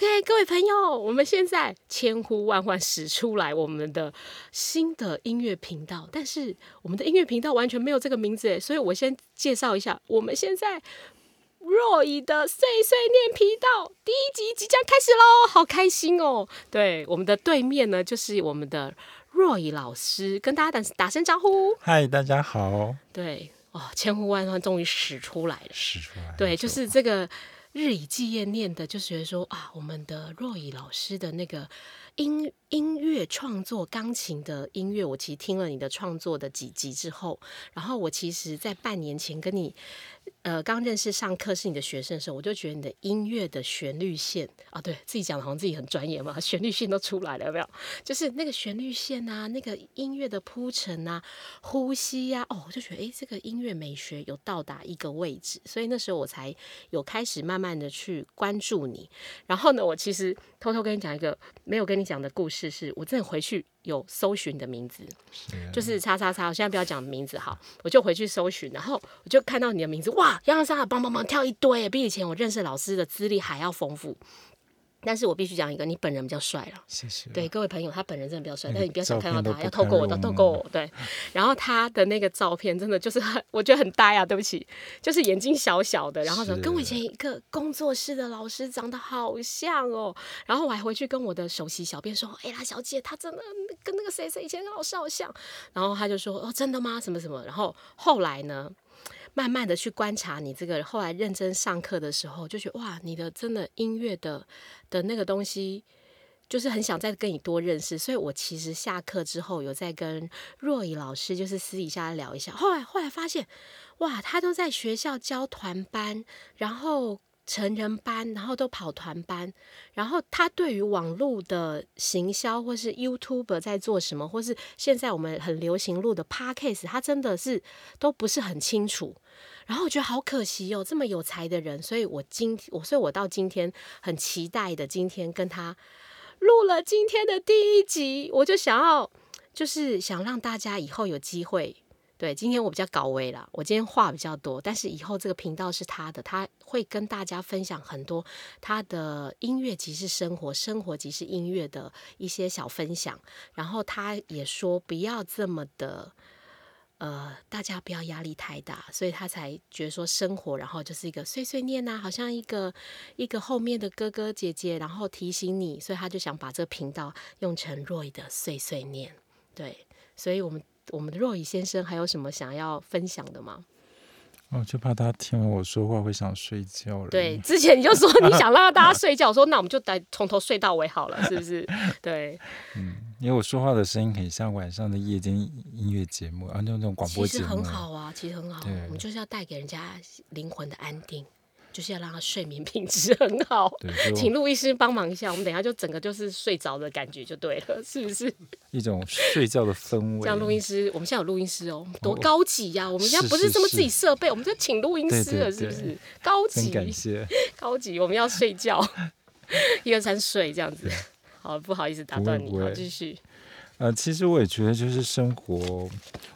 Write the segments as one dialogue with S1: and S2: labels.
S1: OK，各位朋友，我们现在千呼万唤使出来我们的新的音乐频道，但是我们的音乐频道完全没有这个名字诶，所以我先介绍一下，我们现在若以的碎碎念频道第一集即将开始喽，好开心哦！对，我们的对面呢就是我们的若以老师，跟大家打打声招呼。
S2: 嗨，大家好。
S1: 对，哦，千呼万唤终于使出来了，
S2: 使出来。
S1: 对，就是这个。日以继夜念的，就觉得说啊，我们的若以老师的那个音音乐创作，钢琴的音乐，我其实听了你的创作的几集之后，然后我其实在半年前跟你。呃，刚认识上课是你的学生的时候，我就觉得你的音乐的旋律线啊，对自己讲的好像自己很专业嘛，旋律线都出来了，有没有？就是那个旋律线啊，那个音乐的铺陈啊，呼吸呀，哦，我就觉得哎，这个音乐美学有到达一个位置，所以那时候我才有开始慢慢的去关注你。然后呢，我其实偷偷跟你讲一个没有跟你讲的故事，是我真的回去。有搜寻的名字，就是叉叉叉。我现在不要讲名字哈，我就回去搜寻，然后我就看到你的名字，哇，杨洋洒洒，帮帮忙跳一堆，比以前我认识老师的资历还要丰富。但是我必须讲一个，你本人比较帅了。
S2: 谢谢。
S1: 对各位朋友，他本人真的比较帅，但是你不要想看到他，要透过我的，透过我。对。然后他的那个照片真的就是很，我觉得很呆啊，对不起，就是眼睛小小的，然后跟我以前一个工作室的老师长得好像哦。然后我还回去跟我的首席小编说：“哎呀，小姐，他真的跟那个谁谁以前跟老师好像。”然后他就说：“哦，真的吗？什么什么？”然后后来呢？慢慢的去观察你这个，后来认真上课的时候，就觉得哇，你的真的音乐的的那个东西，就是很想再跟你多认识。所以我其实下课之后有在跟若仪老师，就是私底下聊一下。后来后来发现，哇，他都在学校教团班，然后。成人班，然后都跑团班，然后他对于网络的行销，或是 YouTube 在做什么，或是现在我们很流行录的 Podcast，他真的是都不是很清楚。然后我觉得好可惜哦，这么有才的人，所以我今我所以我到今天很期待的，今天跟他录了今天的第一集，我就想要就是想让大家以后有机会。对，今天我比较搞微了，我今天话比较多，但是以后这个频道是他的，他会跟大家分享很多他的音乐即是生活，生活即是音乐的一些小分享。然后他也说不要这么的，呃，大家不要压力太大，所以他才觉得说生活，然后就是一个碎碎念呐，好像一个一个后面的哥哥姐姐，然后提醒你，所以他就想把这个频道用成 Roy 的碎碎念。对，所以我们。我们的若雨先生还有什么想要分享的吗？
S2: 哦，就怕大家听完我说话会想睡觉了。
S1: 对，之前你就说你想让大家睡觉，说那我们就得从头睡到尾好了，是不是？对，
S2: 嗯，因为我说话的声音很像晚上的夜间音乐节目，啊，那种广播节目，
S1: 其实很好啊，其实很好，我们就是要带给人家灵魂的安定。就是要让他睡眠品质很好，请录音师帮忙一下，我们等下就整个就是睡着的感觉就对了，是不是？
S2: 一种睡觉的氛围。
S1: 这样录音师，我们现在有录音师哦，多高级呀！我们现在不是这么自己设备，我们就请录音师了，是不是？高级，
S2: 感谢，
S1: 高级，我们要睡觉，一二三睡这样子。好，不好意思打断你，好，继续。
S2: 呃，其实我也觉得，就是生活，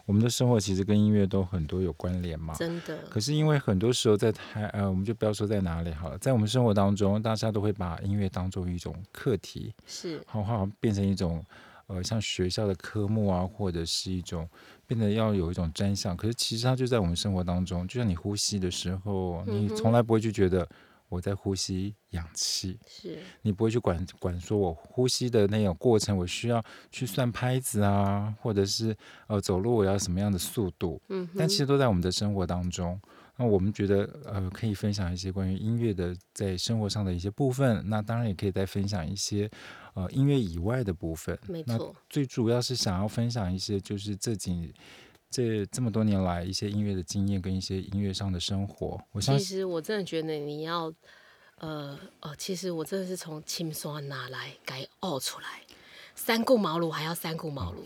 S2: 我们的生活其实跟音乐都很多有关联嘛。
S1: 真的。
S2: 可是因为很多时候在台，呃，我们就不要说在哪里好了，在我们生活当中，大家都会把音乐当做一种课题，
S1: 是，
S2: 好好变成一种，呃，像学校的科目啊，或者是一种变得要有一种专项。可是其实它就在我们生活当中，就像你呼吸的时候，你从来不会去觉得。我在呼吸氧气，
S1: 是
S2: 你不会去管管说，我呼吸的那种过程，我需要去算拍子啊，或者是呃走路我要什么样的速度，
S1: 嗯，
S2: 但其实都在我们的生活当中。那我们觉得呃可以分享一些关于音乐的在生活上的一些部分，那当然也可以再分享一些呃音乐以外的部分。
S1: 没错，
S2: 最主要是想要分享一些就是这几。这这么多年来，一些音乐的经验跟一些音乐上的生活，我
S1: 其实我真的觉得你要，呃呃，其实我真的是从青酸拿来改傲出来，三顾茅庐还要三顾茅庐，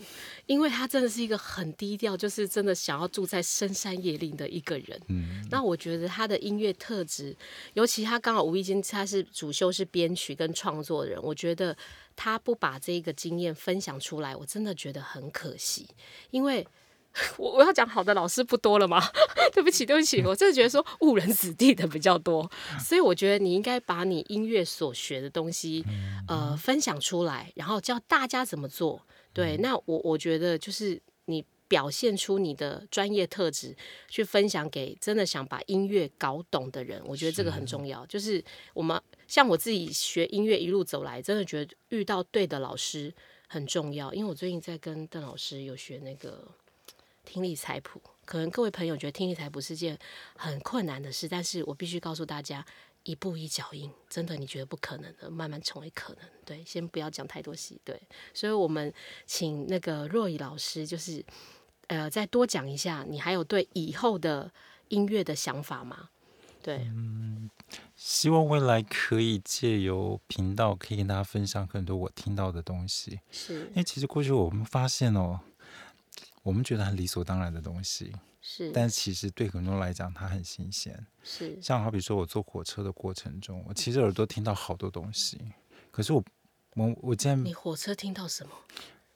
S1: 因为他真的是一个很低调，就是真的想要住在深山野岭的一个人。
S2: 嗯，
S1: 那我觉得他的音乐特质，尤其他刚好无意间他是主修是编曲跟创作人，我觉得他不把这个经验分享出来，我真的觉得很可惜，因为。我我要讲好的老师不多了吗？对不起，对不起，我真的觉得说误人子弟的比较多，所以我觉得你应该把你音乐所学的东西，呃，分享出来，然后教大家怎么做。对，那我我觉得就是你表现出你的专业特质，去分享给真的想把音乐搞懂的人，我觉得这个很重要。就是我们像我自己学音乐一路走来，真的觉得遇到对的老师很重要。因为我最近在跟邓老师有学那个听力采谱。可能各位朋友觉得听力采谱是件很困难的事，但是我必须告诉大家，一步一脚印，真的你觉得不可能的，慢慢成为可能。对，先不要讲太多戏。对，所以我们请那个若雨老师，就是呃，再多讲一下，你还有对以后的音乐的想法吗？对，
S2: 嗯，希望未来可以借由频道，可以跟大家分享很多我听到的东西。
S1: 是，
S2: 因为其实过去我们发现哦。我们觉得很理所当然的东西，
S1: 是，
S2: 但其实对很多人来讲，它很新鲜。
S1: 是，
S2: 像好比说，我坐火车的过程中，我其实耳朵听到好多东西，可是我，我，我竟然，
S1: 你火车听到什么？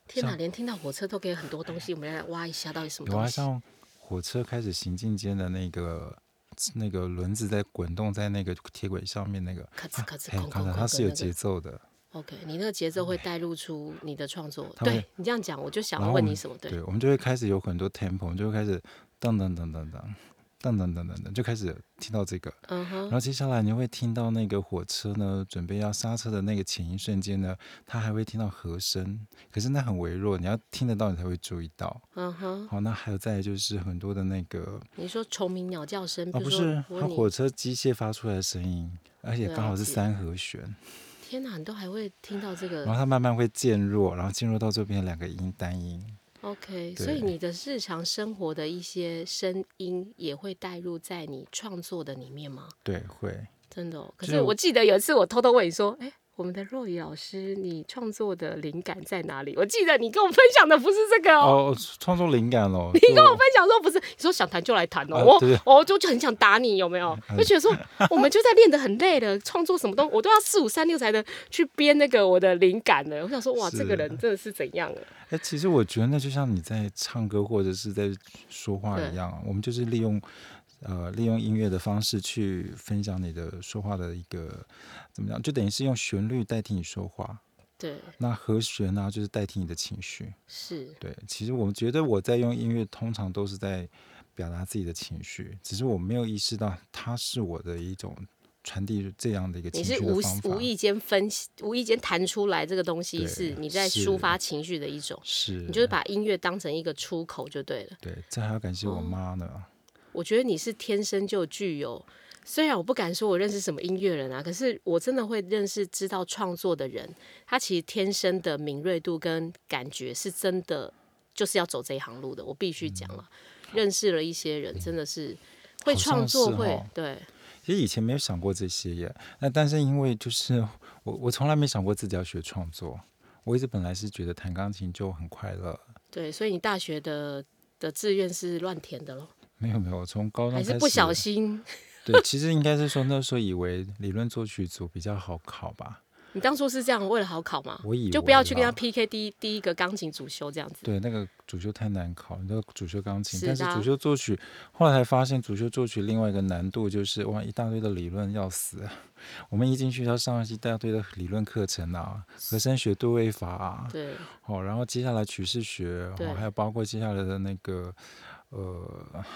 S1: 天哪，连听到火车都给很多东西，我们来挖一下，到底什么？
S2: 有啊，像火车开始行进间的那个那个轮子在滚动在那个铁轨上面，那个
S1: 咔嚓咔嚓，咔
S2: 哧，它是有节奏的。
S1: OK，你那个节奏会带露出你的创作。对你这样讲，我就想要问你什么？
S2: 对，我们就会开始有很多 tempo，就会开始噔噔噔噔噔噔噔噔噔，就开始听到这个。
S1: 嗯哼。然
S2: 后接下来你会听到那个火车呢，准备要刹车的那个前一瞬间呢，它还会听到和声，可是那很微弱，你要听得到你才会注意到。
S1: 嗯哼。
S2: 好，那还有再就是很多的那个，
S1: 你说虫鸣鸟叫声
S2: 啊，不是它火车机械发出来的声音，而且刚好是三和弦。
S1: 天哪，你都还会听到这个？
S2: 然后它慢慢会渐弱，然后进入到这边两个音单音。
S1: OK，所以你的日常生活的一些声音也会带入在你创作的里面吗？
S2: 对，会。
S1: 真的，可是我记得有一次我偷偷问你说，哎。我们的若雨老师，你创作的灵感在哪里？我记得你跟我分享的不是这个
S2: 哦。哦，创作灵感哦。
S1: 你跟我分享说不是，你说想谈就来谈哦。我我就就很想打你，有没有？就觉得说我们就在练得很累了，创作什么东西我都要四五三六才能去编那个我的灵感呢。我想说哇，这个人真的是怎样了？
S2: 哎，其实我觉得那就像你在唱歌或者是在说话一样，我们就是利用。呃，利用音乐的方式去分享你的说话的一个怎么样？就等于是用旋律代替你说话。
S1: 对。
S2: 那和弦呢，就是代替你的情绪。
S1: 是。
S2: 对，其实我们觉得我在用音乐，通常都是在表达自己的情绪，只是我没有意识到它是我的一种传递这样的一个情绪
S1: 的方法。无意间分析，无意间弹出来这个东西，是你在抒发情绪的一种。
S2: 是。
S1: 你就是把音乐当成一个出口就对了。
S2: 对，这还要感谢我妈呢。
S1: 我觉得你是天生就具有，虽然我不敢说我认识什么音乐人啊，可是我真的会认识知道创作的人，他其实天生的敏锐度跟感觉是真的，就是要走这一行路的。我必须讲了，认识了一些人，真的是会创作，会对。
S2: 其实以前没有想过这些耶，那但是因为就是我我从来没想过自己要学创作，我一直本来是觉得弹钢琴就很快乐。
S1: 对，所以你大学的的志愿是乱填的喽。
S2: 没有没有，从高中
S1: 还是不小心。
S2: 对，其实应该是说那时候以为理论作曲组比较好考吧。
S1: 你当初是这样为了好考吗？
S2: 我以为
S1: 就不要去跟他 PK 第一第一个钢琴主修这样子。
S2: 对，那个主修太难考，你知道主修钢琴，但是主修作曲，后来才发现主修作曲另外一个难度就是哇一大堆的理论要死。我们一进去要上一大堆的理论课程啊，和声学、对位法啊，
S1: 对，
S2: 好，然后接下来曲式学，哦，还有包括接下来的那个呃。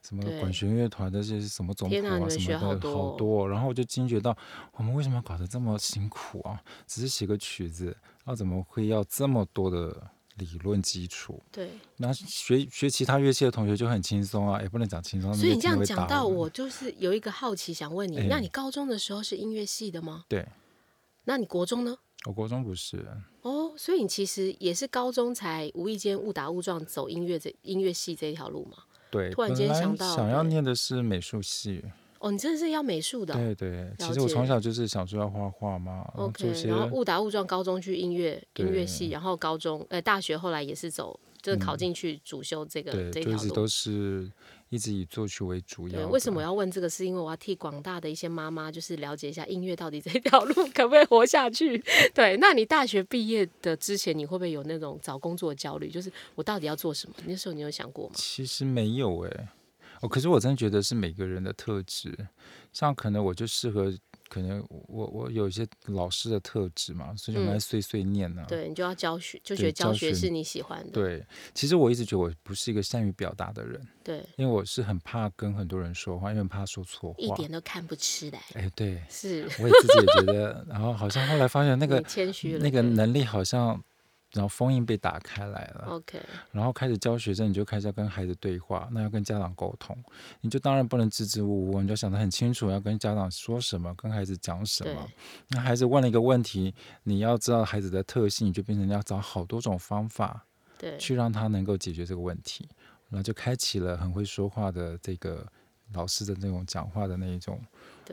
S2: 什么管弦乐团的这些什么总谱啊什么的好多，然后我就惊觉到我们为什么搞得这么辛苦啊？只是写个曲子，然后怎么会要这么多的理论基础？
S1: 对，
S2: 那学学其他乐器的同学就很轻松啊，也不能讲轻松。
S1: 所以你这样讲到我，就是有一个好奇想问你：那你高中的时候是音乐系的吗？
S2: 对。
S1: 那你国中呢？
S2: 我国中不是。
S1: 哦，所以你其实也是高中才无意间误打误撞走音乐这音乐系这一条路嘛？
S2: 对，
S1: 突然间想到
S2: 想要念的是美术系。
S1: 哦，你真的是要美术的？
S2: 对对，其实我从小就是想说要画画嘛。
S1: OK，然后误打误撞，高中去音乐音乐系，然后高中呃大学后来也是走，就是考进去主修这个这条路。
S2: 都是。一直以作曲为主要。
S1: 为什么我要问这个？是因为我要替广大的一些妈妈，就是了解一下音乐到底这条路 可不可以活下去。对，那你大学毕业的之前，你会不会有那种找工作焦虑？就是我到底要做什么？那时候你有想过吗？
S2: 其实没有哎，哦，可是我真的觉得是每个人的特质，像可能我就适合。可能我我有一些老师的特质嘛，所以就蛮碎碎念呢。
S1: 对你就要教学，就觉得教学是你喜欢的。
S2: 对，其实我一直觉得我不是一个善于表达的人。
S1: 对，
S2: 因为我是很怕跟很多人说话，因为怕说错话。
S1: 一点都看不出来。
S2: 哎，对，
S1: 是，
S2: 我也自己也觉得。然后好像后来发现那 个
S1: 谦虚，
S2: 那个能力好像。然后封印被打开来了
S1: ，OK。
S2: 然后开始教学生，你就开始要跟孩子对话，那要跟家长沟通，你就当然不能支支吾吾，你就想得很清楚，要跟家长说什么，跟孩子讲什么。那孩子问了一个问题，你要知道孩子的特性，你就变成要找好多种方法，
S1: 对，
S2: 去让他能够解决这个问题。然后就开启了很会说话的这个老师的那种讲话的那一种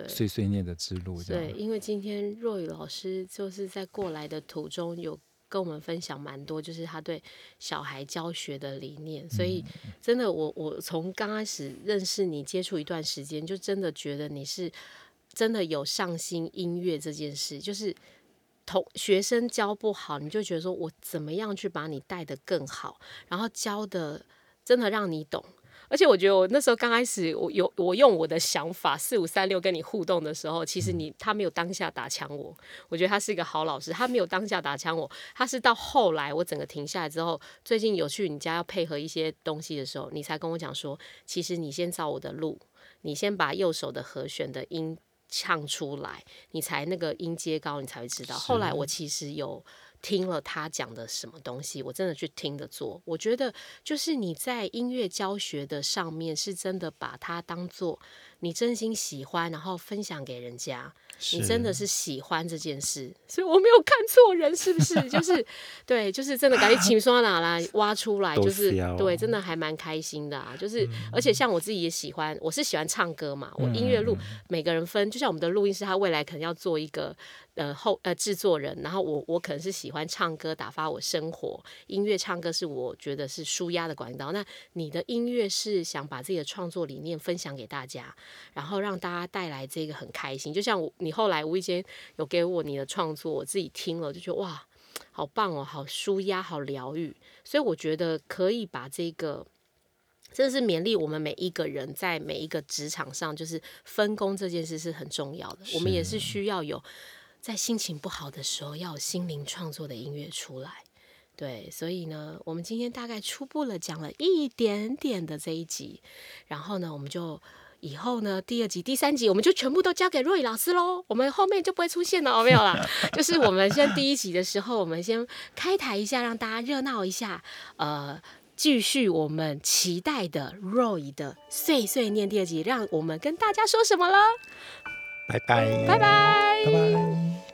S2: 碎碎念的之路。
S1: 对，因为今天若雨老师就是在过来的途中有。跟我们分享蛮多，就是他对小孩教学的理念，所以真的，我我从刚开始认识你，接触一段时间，就真的觉得你是真的有上心音乐这件事，就是同学生教不好，你就觉得说我怎么样去把你带的更好，然后教的真的让你懂。而且我觉得我那时候刚开始，我有我用我的想法四五三六跟你互动的时候，其实你他没有当下打枪我，我觉得他是一个好老师，他没有当下打枪我，他是到后来我整个停下来之后，最近有去你家要配合一些东西的时候，你才跟我讲说，其实你先照我的路，你先把右手的和弦的音唱出来，你才那个音阶高，你才会知道。后来我其实有。听了他讲的什么东西，我真的去听的做。我觉得就是你在音乐教学的上面，是真的把它当做你真心喜欢，然后分享给人家。你真的是喜欢这件事，所以我没有看错人，是不是？就是 对，就是真的赶紧情刷哪来挖出来，就是对，真的还蛮开心的啊。就是而且像我自己也喜欢，我是喜欢唱歌嘛。我音乐录每个人分，就像我们的录音师，他未来可能要做一个呃后呃制作人，然后我我可能是喜欢唱歌，打发我生活。音乐唱歌是我觉得是舒压的管道。那你的音乐是想把自己的创作理念分享给大家，然后让大家带来这个很开心。就像我。你后来无意间有给我你的创作，我自己听了就觉得哇，好棒哦，好舒压，好疗愈。所以我觉得可以把这个，真的是勉励我们每一个人在每一个职场上，就是分工这件事是很重要的。我们也是需要有在心情不好的时候，要有心灵创作的音乐出来。对，所以呢，我们今天大概初步了讲了一点点的这一集，然后呢，我们就。以后呢，第二集、第三集我们就全部都交给若雨老师喽。我们后面就不会出现了，没有啦。就是我们先第一集的时候，我们先开台一下，让大家热闹一下。呃，继续我们期待的若雨的碎碎念第二集，让我们跟大家说什么了？
S2: 拜拜，
S1: 拜拜，
S2: 拜拜。